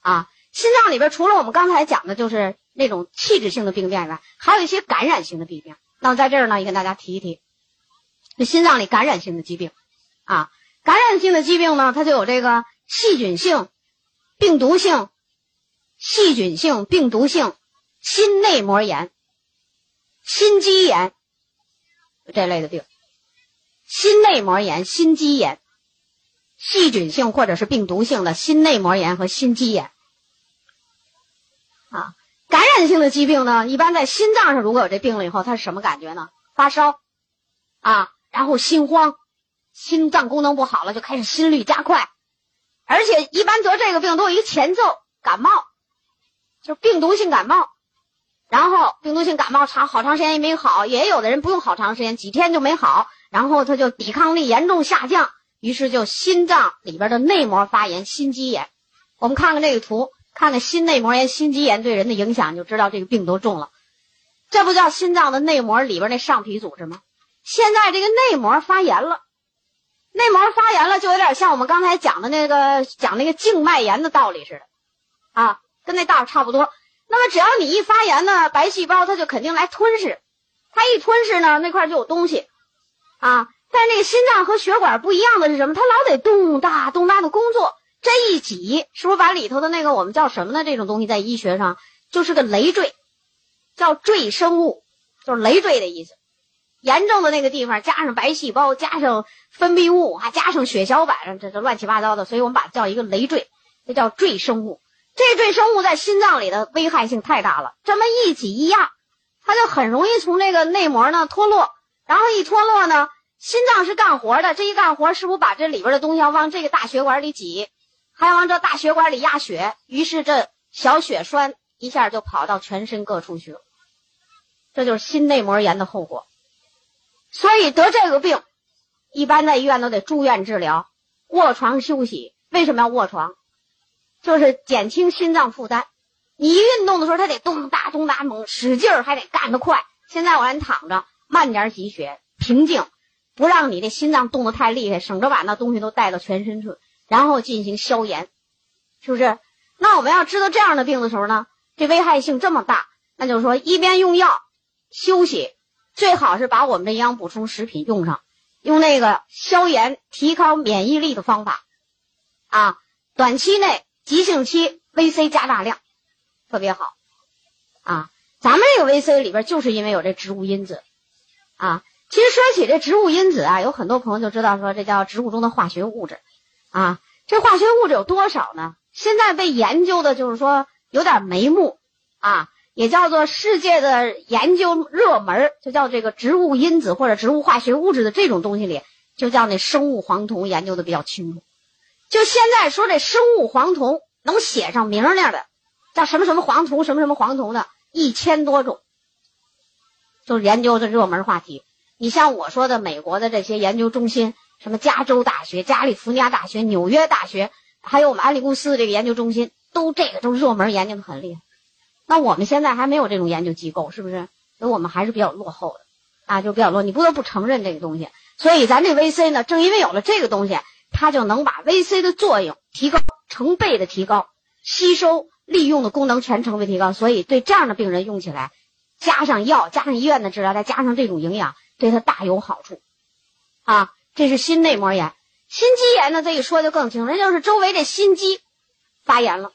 啊。心脏里边除了我们刚才讲的，就是那种器质性的病变以外，还有一些感染性的病变。那么在这儿呢，也跟大家提一提，这心脏里感染性的疾病啊，感染性的疾病呢，它就有这个细菌性、病毒性、细菌性、病毒性心内膜炎、心肌炎这类的病。心内膜炎、心肌炎、细菌性或者是病毒性的心内膜炎和心肌炎。啊，感染性的疾病呢，一般在心脏上如果有这病了以后，它是什么感觉呢？发烧，啊，然后心慌，心脏功能不好了，就开始心率加快，而且一般得这个病都有一个前奏，感冒，就是病毒性感冒，然后病毒性感冒长好长时间也没好，也有的人不用好长时间，几天就没好，然后他就抵抗力严重下降，于是就心脏里边的内膜发炎，心肌炎。我们看看这个图。看看心内膜炎、心肌炎对人的影响，就知道这个病多重了。这不叫心脏的内膜里边那上皮组织吗？现在这个内膜发炎了，内膜发炎了，就有点像我们刚才讲的那个讲那个静脉炎的道理似的，啊，跟那道差不多。那么只要你一发炎呢，白细胞它就肯定来吞噬，它一吞噬呢，那块就有东西，啊。但那个心脏和血管不一样的是什么？它老得咚哒咚哒的工作。这一挤，是不是把里头的那个我们叫什么呢？这种东西在医学上就是个累赘，叫赘生物，就是累赘的意思。严重的那个地方加上白细胞，加上分泌物，还加上血小板，这这乱七八糟的，所以我们把它叫一个累赘，这叫赘生物。这赘生物在心脏里的危害性太大了，这么一挤一压，它就很容易从这个内膜呢脱落，然后一脱落呢，心脏是干活的，这一干活是不是把这里边的东西要往这个大血管里挤？还要往这大血管里压血，于是这小血栓一下就跑到全身各处去了，这就是心内膜炎的后果。所以得这个病，一般在医院都得住院治疗，卧床休息。为什么要卧床？就是减轻心脏负担。你一运动的时候，它得咚哒咚哒猛，使劲儿还得干得快。现在我让你躺着，慢点挤血，平静，不让你的心脏动得太厉害，省着把那东西都带到全身去。然后进行消炎，是不是？那我们要知道这样的病的时候呢，这危害性这么大，那就是说一边用药休息，最好是把我们的营养补充食品用上，用那个消炎、提高免疫力的方法啊。短期内、急性期，VC 加大量，特别好啊。咱们这个 VC 里边就是因为有这植物因子啊。其实说起这植物因子啊，有很多朋友就知道说这叫植物中的化学物质。啊，这化学物质有多少呢？现在被研究的就是说有点眉目啊，也叫做世界的研究热门，就叫这个植物因子或者植物化学物质的这种东西里，就叫那生物黄酮研究的比较清楚。就现在说这生物黄酮能写上名儿的，叫什么什么黄酮什么什么黄酮的，一千多种，就是研究的热门话题。你像我说的美国的这些研究中心。什么加州大学、加利福尼亚大学、纽约大学，还有我们安利公司的这个研究中心，都这个都热门研究的很厉害。那我们现在还没有这种研究机构，是不是？所以我们还是比较落后的啊，就比较落。你不得不承认这个东西。所以咱这 VC 呢，正因为有了这个东西，它就能把 VC 的作用提高成倍的提高，吸收利用的功能全成倍提高。所以对这样的病人用起来，加上药，加上医院的治疗，再加上这种营养，对他大有好处啊。这是心内膜炎，心肌炎呢？这一说就更清楚，那就是周围这心肌发炎了。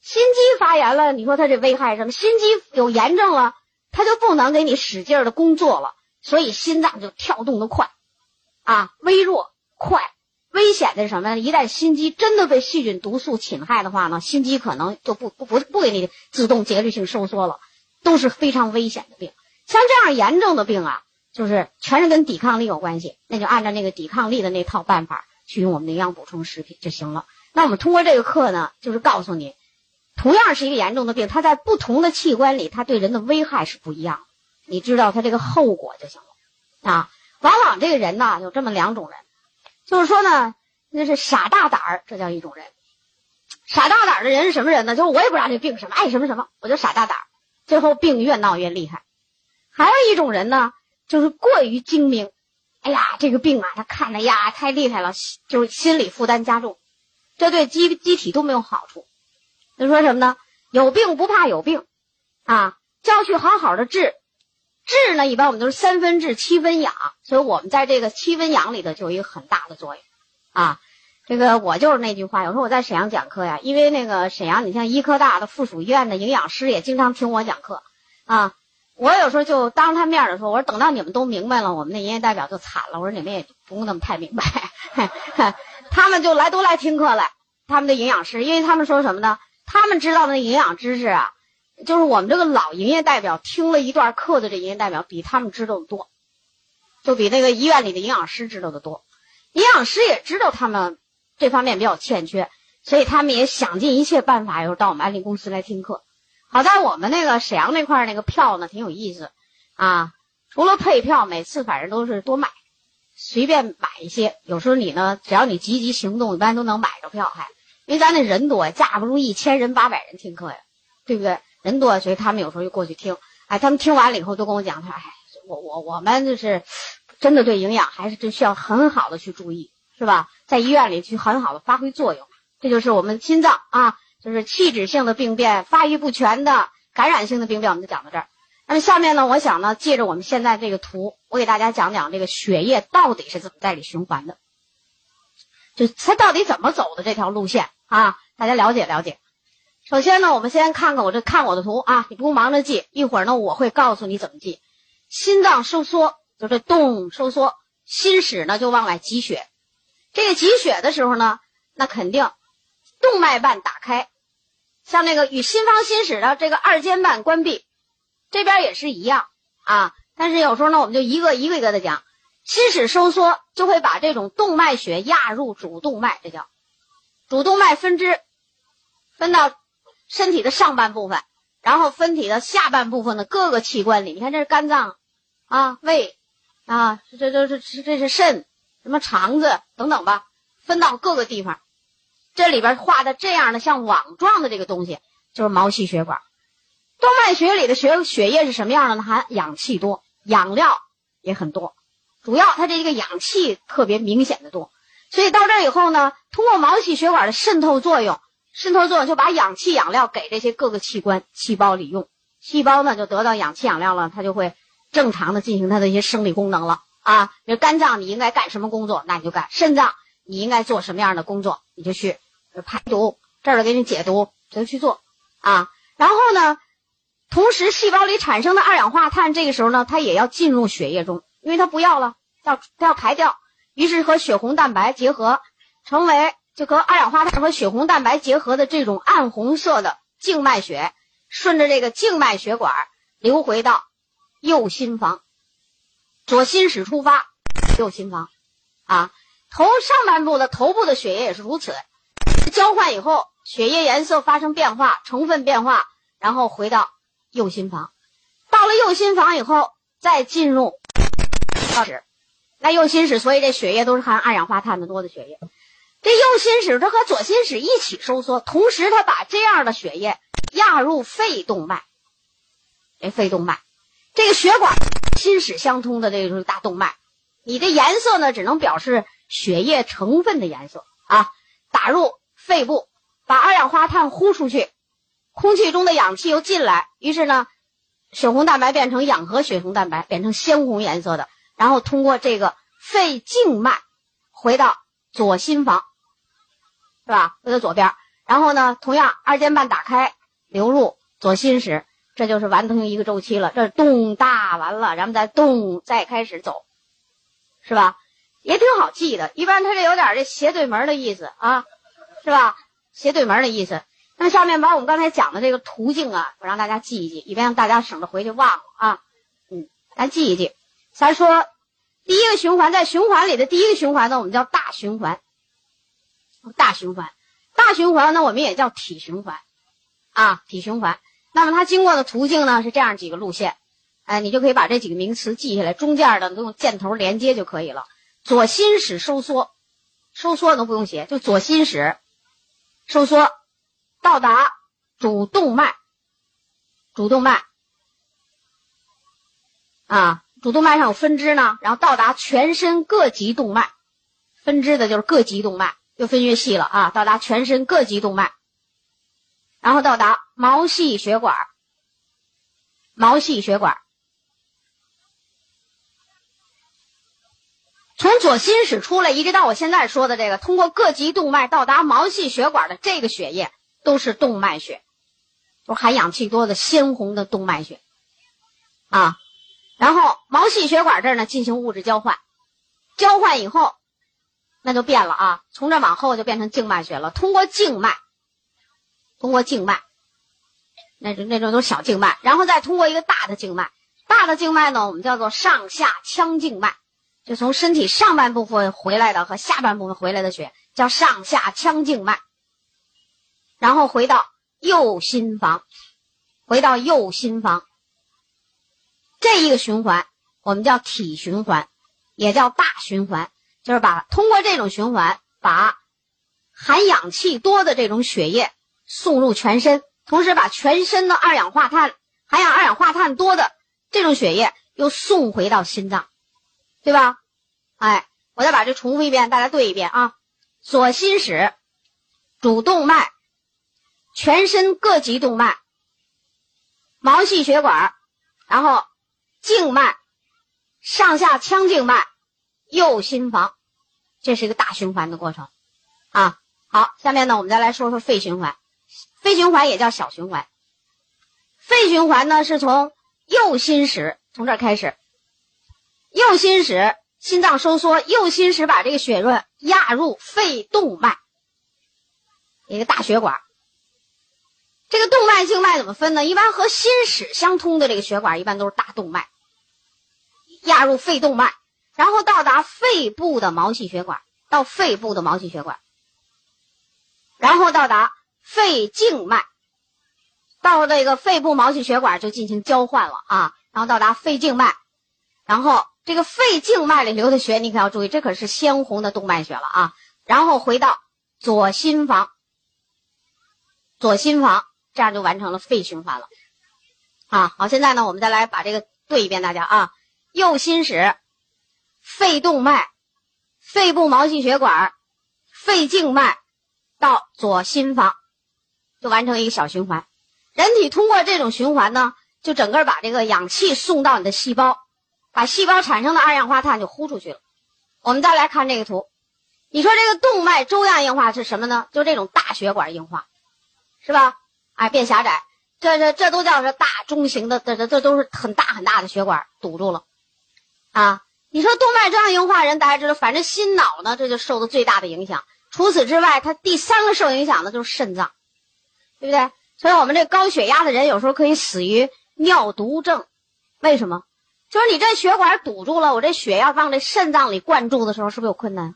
心肌发炎了，你说它这危害什么？心肌有炎症了，它就不能给你使劲的工作了，所以心脏就跳动的快，啊，微弱快。危险的是什么呢？一旦心肌真的被细菌毒素侵害的话呢，心肌可能就不不不不给你自动节律性收缩了，都是非常危险的病。像这样严重的病啊。就是全是跟抵抗力有关系，那就按照那个抵抗力的那套办法去用我们的营养补充食品就行了。那我们通过这个课呢，就是告诉你，同样是一个严重的病，它在不同的器官里，它对人的危害是不一样。你知道它这个后果就行了啊。往往这个人呢，有这么两种人，就是说呢，那是傻大胆儿，这叫一种人。傻大胆儿的人是什么人呢？就是我也不知道这病什么，爱什么什么，我就傻大胆儿，最后病越闹越厉害。还有一种人呢。就是过于精明，哎呀，这个病啊，他看的呀太厉害了，就是心理负担加重，这对机机体都没有好处，就说什么呢？有病不怕有病，啊，就要去好好的治。治呢，一般我们都是三分治，七分养，所以我们在这个七分养里头就有一个很大的作用，啊，这个我就是那句话，有时候我在沈阳讲课呀，因为那个沈阳，你像医科大的附属医院的营养师也经常听我讲课，啊，我有时候就当着他面的说，我说等到你们都明白了，我们那营业代表就惨了，我说你们也不用那么太明白，他们就来都来听课来，他们的营养师，因为他们说什么呢？他们知道的营养知识啊。就是我们这个老营业代表听了一段课的这营业代表，比他们知道的多，就比那个医院里的营养师知道的多。营养师也知道他们这方面比较欠缺，所以他们也想尽一切办法，又到我们安利公司来听课。好在我们那个沈阳那块那个票呢，挺有意思啊。除了配票，每次反正都是多卖，随便买一些。有时候你呢，只要你积极行动，一般都能买着票。还因为咱那人多，架不住一千人、八百人听课呀，对不对？人多，所以他们有时候就过去听。哎，他们听完了以后都跟我讲，他哎，我我我们就是真的对营养还是真需要很好的去注意，是吧？在医院里去很好的发挥作用。这就是我们心脏啊，就是器质性的病变、发育不全的感染性的病变，我们就讲到这儿。那么下面呢，我想呢，借着我们现在这个图，我给大家讲讲这个血液到底是怎么在里循环的，就它到底怎么走的这条路线啊？大家了解了解。首先呢，我们先看看我这看我的图啊，你不用忙着记，一会儿呢我会告诉你怎么记。心脏收缩就是动收缩，心室呢就往外挤血。这个挤血的时候呢，那肯定动脉瓣打开，像那个与心房心室的这个二尖瓣关闭，这边也是一样啊。但是有时候呢，我们就一个一个一个的讲，心室收缩就会把这种动脉血压入主动脉，这叫主动脉分支，分到。身体的上半部分，然后分体的下半部分的各个器官里，你看这是肝脏，啊，胃，啊，这这这这这是肾，什么肠子等等吧，分到各个地方。这里边画的这样的像网状的这个东西，就是毛细血管。动脉血里的血血液是什么样的呢？含氧气多，养料也很多，主要它这一个氧气特别明显的多。所以到这以后呢，通过毛细血管的渗透作用。渗透作用就把氧气养料给这些各个器官细胞里用，细胞呢就得到氧气养料了，它就会正常的进行它的一些生理功能了啊。那肝脏你应该干什么工作，那你就干；肾脏你应该做什么样的工作，你就去排毒，这儿给你解毒，就去做啊。然后呢，同时细胞里产生的二氧化碳，这个时候呢，它也要进入血液中，因为它不要了，要它要排掉，于是和血红蛋白结合，成为。就和二氧化碳和血红蛋白结合的这种暗红色的静脉血，顺着这个静脉血管流回到右心房，左心室出发，右心房，啊，头上半部的头部的血液也是如此，交换以后，血液颜色发生变化，成分变化，然后回到右心房，到了右心房以后，再进入到室，那右心室，所以这血液都是含二氧化碳的多的血液。这右心室它和左心室一起收缩，同时它把这样的血液压入肺动脉。这肺动脉，这个血管心室相通的这个大动脉，你的颜色呢只能表示血液成分的颜色啊。打入肺部，把二氧化碳呼出去，空气中的氧气又进来，于是呢，血红蛋白变成氧合血红蛋白，变成鲜红颜色的，然后通过这个肺静脉回到左心房。是吧？回到左边，然后呢，同样二尖瓣打开，流入左心室，这就是完成一个周期了。这动大完了，然后再动，再开始走，是吧？也挺好记的。一般它这有点这斜对门的意思啊，是吧？斜对门的意思。那么下面把我们刚才讲的这个途径啊，我让大家记一记，以便让大家省得回去忘了啊。嗯，咱记一记。咱说第一个循环，在循环里的第一个循环呢，我们叫大循环。大循环，大循环呢，我们也叫体循环，啊，体循环。那么它经过的途径呢是这样几个路线，哎，你就可以把这几个名词记下来，中间的都用箭头连接就可以了。左心室收缩，收缩都不用写，就左心室收缩到达主动脉，主动脉，啊，主动脉上有分支呢，然后到达全身各级动脉，分支的就是各级动脉。又分越细了啊，到达全身各级动脉，然后到达毛细血管，毛细血管。从左心室出来，一直到我现在说的这个，通过各级动脉到达毛细血管的这个血液，都是动脉血，都含氧气多的鲜红的动脉血，啊，然后毛细血管这儿呢进行物质交换，交换以后，那就变了啊，从这往后就变成静脉血了。通过静脉，通过静脉，那那种都是小静脉，然后再通过一个大的静脉，大的静脉呢，我们叫做上下腔静脉。就从身体上半部分回来的和下半部分回来的血叫上下腔静脉，然后回到右心房，回到右心房，这一个循环我们叫体循环，也叫大循环，就是把通过这种循环把含氧气多的这种血液送入全身，同时把全身的二氧化碳含氧二氧化碳多的这种血液又送回到心脏。对吧？哎，我再把这重复一遍，大家对一遍啊。左心室主动脉，全身各级动脉，毛细血管，然后静脉，上下腔静脉，右心房，这是一个大循环的过程啊。好，下面呢，我们再来说说肺循环。肺循环也叫小循环。肺循环呢，是从右心室从这开始。右心室心脏收缩，右心室把这个血润压入肺动脉，一个大血管。这个动脉静脉怎么分呢？一般和心室相通的这个血管一般都是大动脉，压入肺动脉，然后到达肺部的毛细血管，到肺部的毛细血管，然后到达肺静脉，到这个肺部毛细血管就进行交换了啊，然后到达肺静脉，然后。这个肺静脉里流的血，你可要注意，这可是鲜红的动脉血了啊！然后回到左心房，左心房，这样就完成了肺循环了。啊，好，现在呢，我们再来把这个对一遍，大家啊，右心室、肺动脉、肺部毛细血管、肺静脉到左心房，就完成一个小循环。人体通过这种循环呢，就整个把这个氧气送到你的细胞。把细胞产生的二氧化碳就呼出去了。我们再来看这个图，你说这个动脉粥样硬化是什么呢？就这种大血管硬化，是吧？哎，变狭窄，这这这都叫是大中型的，这这这都是很大很大的血管堵住了啊！你说动脉粥样硬化人，大家知道，反正心脑呢，这就受的最大的影响。除此之外，它第三个受影响的就是肾脏，对不对？所以我们这高血压的人有时候可以死于尿毒症，为什么？就是你这血管堵住了，我这血要往这肾脏里灌注的时候，是不是有困难？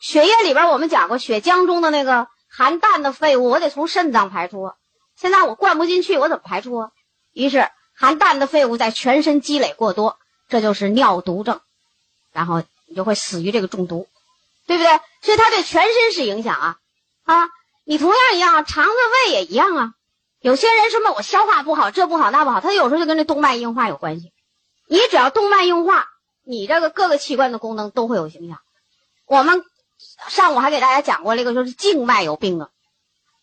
血液里边我们讲过，血浆中的那个含氮的废物，我得从肾脏排出。现在我灌不进去，我怎么排出啊？于是含氮的废物在全身积累过多，这就是尿毒症，然后你就会死于这个中毒，对不对？所以它对全身是影响啊啊！你同样一样，肠子胃也一样啊。有些人什么我消化不好，这不好那不好，他有时候就跟这动脉硬化有关系。你只要动脉硬化，你这个各个器官的功能都会有影响。我们上午还给大家讲过这个，就是静脉有病的，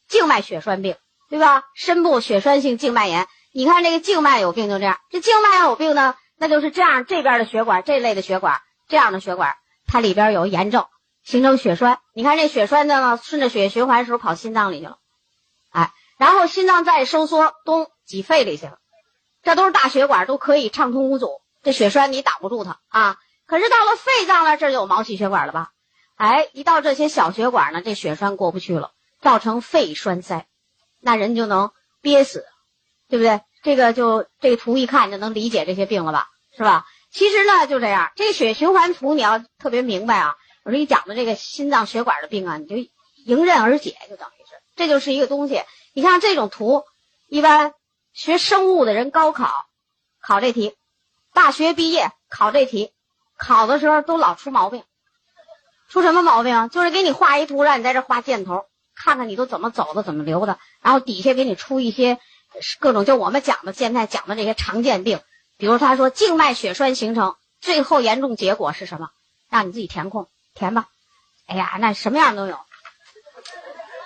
静脉血栓病，对吧？深部血栓性静脉炎。你看这个静脉有病就这样，这静脉有病呢，那就是这样，这边的血管这类的血管，这样的血管，它里边有炎症，形成血栓。你看这血栓呢，顺着血液循环的时候跑心脏里去了，哎，然后心脏再收缩，咚挤肺里去了。这都是大血管，都可以畅通无阻。这血栓你挡不住它啊！可是到了肺脏了，这就有毛细血管了吧？哎，一到这些小血管呢，这血栓过不去了，造成肺栓塞，那人就能憋死，对不对？这个就这个图一看就能理解这些病了吧？是吧？其实呢就这样，这血循环图你要特别明白啊。我说你讲的这个心脏血管的病啊，你就迎刃而解，就等于是这就是一个东西。你看这种图，一般。学生物的人高考考这题，大学毕业考这题，考的时候都老出毛病。出什么毛病？就是给你画一图，让你在这画箭头，看看你都怎么走的，怎么流的。然后底下给你出一些各种，就我们讲的现在讲的这些常见病。比如他说静脉血栓形成，最后严重结果是什么？让你自己填空填吧。哎呀，那什么样都有。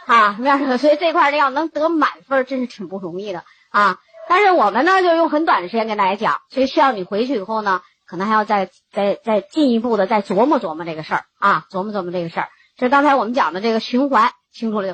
啊，面上，所以这块要能得满分，真是挺不容易的啊。但是我们呢就用很短的时间跟大家讲，所以需要你回去以后呢，可能还要再再再进一步的再琢磨琢磨这个事儿啊，琢磨琢磨这个事儿。这刚才我们讲的这个循环，清楚了。